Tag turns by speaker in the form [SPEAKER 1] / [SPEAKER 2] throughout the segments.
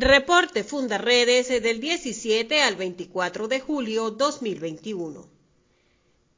[SPEAKER 1] Reporte Fundaredes del 17 al 24 de julio 2021.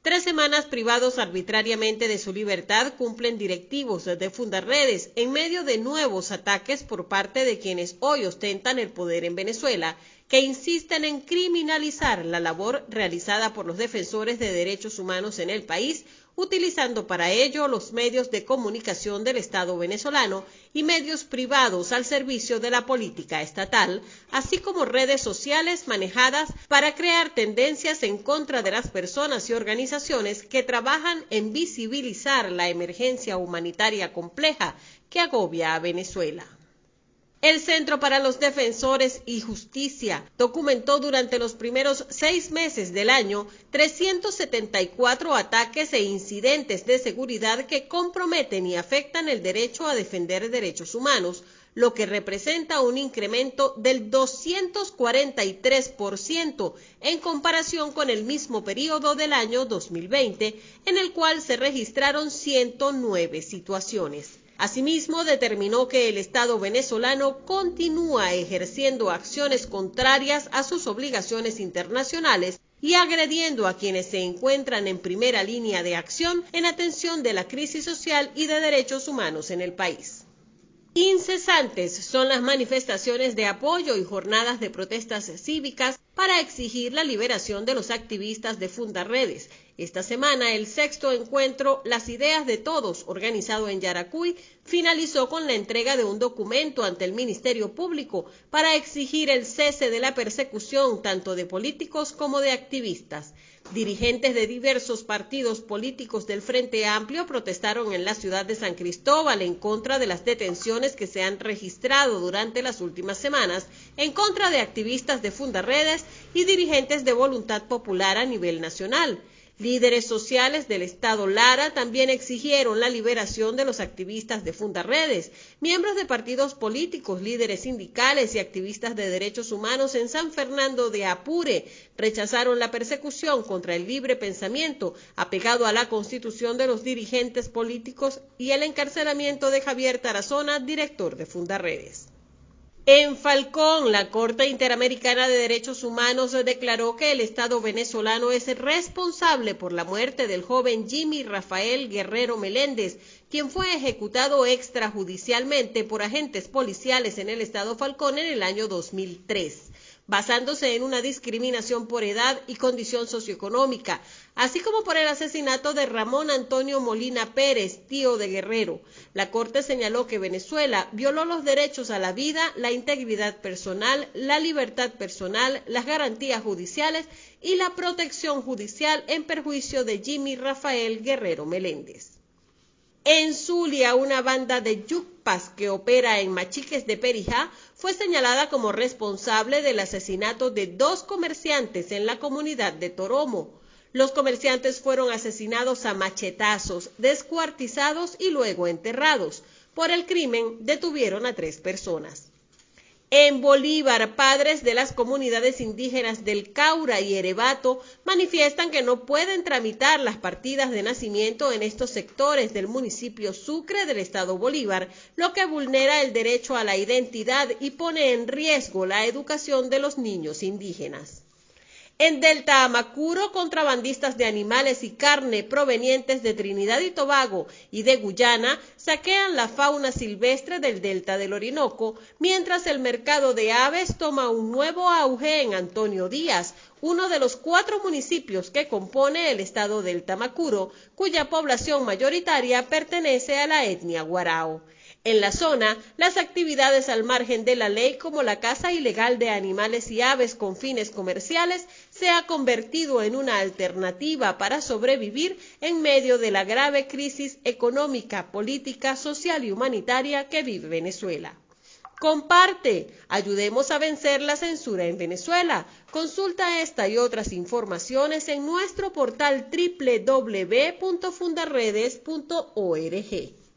[SPEAKER 1] Tres semanas privados arbitrariamente de su libertad cumplen directivos de Fundarredes en medio de nuevos ataques por parte de quienes hoy ostentan el poder en Venezuela, que insisten en criminalizar la labor realizada por los defensores de derechos humanos en el país, utilizando para ello los medios de comunicación del Estado venezolano y medios privados al servicio de la política estatal, así como redes sociales manejadas para crear tendencias en contra de las personas y organizaciones que trabajan en visibilizar la emergencia humanitaria compleja que agobia a Venezuela. El Centro para los Defensores y Justicia documentó durante los primeros seis meses del año 374 ataques e incidentes de seguridad que comprometen y afectan el derecho a defender derechos humanos, lo que representa un incremento del 243% en comparación con el mismo periodo del año 2020, en el cual se registraron 109 situaciones. Asimismo, determinó que el Estado venezolano continúa ejerciendo acciones contrarias a sus obligaciones internacionales y agrediendo a quienes se encuentran en primera línea de acción en atención de la crisis social y de derechos humanos en el país. Incesantes son las manifestaciones de apoyo y jornadas de protestas cívicas para exigir la liberación de los activistas de Fundaredes. Esta semana, el sexto encuentro Las Ideas de Todos, organizado en Yaracuy, finalizó con la entrega de un documento ante el Ministerio Público para exigir el cese de la persecución tanto de políticos como de activistas. Dirigentes de diversos partidos políticos del Frente Amplio protestaron en la ciudad de San Cristóbal en contra de las detenciones que se han registrado durante las últimas semanas en contra de activistas de Fundaredes y dirigentes de Voluntad Popular a nivel nacional. Líderes sociales del Estado Lara también exigieron la liberación de los activistas de Fundaredes. Miembros de partidos políticos, líderes sindicales y activistas de derechos humanos en San Fernando de Apure rechazaron la persecución contra el libre pensamiento apegado a la constitución de los dirigentes políticos y el encarcelamiento de Javier Tarazona, director de Fundaredes. En Falcón, la Corte Interamericana de Derechos Humanos declaró que el Estado venezolano es responsable por la muerte del joven Jimmy Rafael Guerrero Meléndez, quien fue ejecutado extrajudicialmente por agentes policiales en el Estado Falcón en el año 2003 basándose en una discriminación por edad y condición socioeconómica, así como por el asesinato de Ramón Antonio Molina Pérez, tío de Guerrero. La Corte señaló que Venezuela violó los derechos a la vida, la integridad personal, la libertad personal, las garantías judiciales y la protección judicial en perjuicio de Jimmy Rafael Guerrero Meléndez. En Zulia, una banda de yucpas que opera en Machiques de Perijá fue señalada como responsable del asesinato de dos comerciantes en la comunidad de Toromo. Los comerciantes fueron asesinados a machetazos, descuartizados y luego enterrados. Por el crimen detuvieron a tres personas. En Bolívar, padres de las comunidades indígenas del Caura y Erebato manifiestan que no pueden tramitar las partidas de nacimiento en estos sectores del municipio Sucre del estado Bolívar, lo que vulnera el derecho a la identidad y pone en riesgo la educación de los niños indígenas. En Delta Amacuro, contrabandistas de animales y carne provenientes de Trinidad y Tobago y de Guyana saquean la fauna silvestre del delta del Orinoco, mientras el mercado de aves toma un nuevo auge en Antonio Díaz, uno de los cuatro municipios que compone el estado del Tamacuro, cuya población mayoritaria pertenece a la etnia guarao. En la zona, las actividades al margen de la ley como la caza ilegal de animales y aves con fines comerciales se ha convertido en una alternativa para sobrevivir en medio de la grave crisis económica, política, social y humanitaria que vive Venezuela. Comparte, ayudemos a vencer la censura en Venezuela. Consulta esta y otras informaciones en nuestro portal www.fundaredes.org.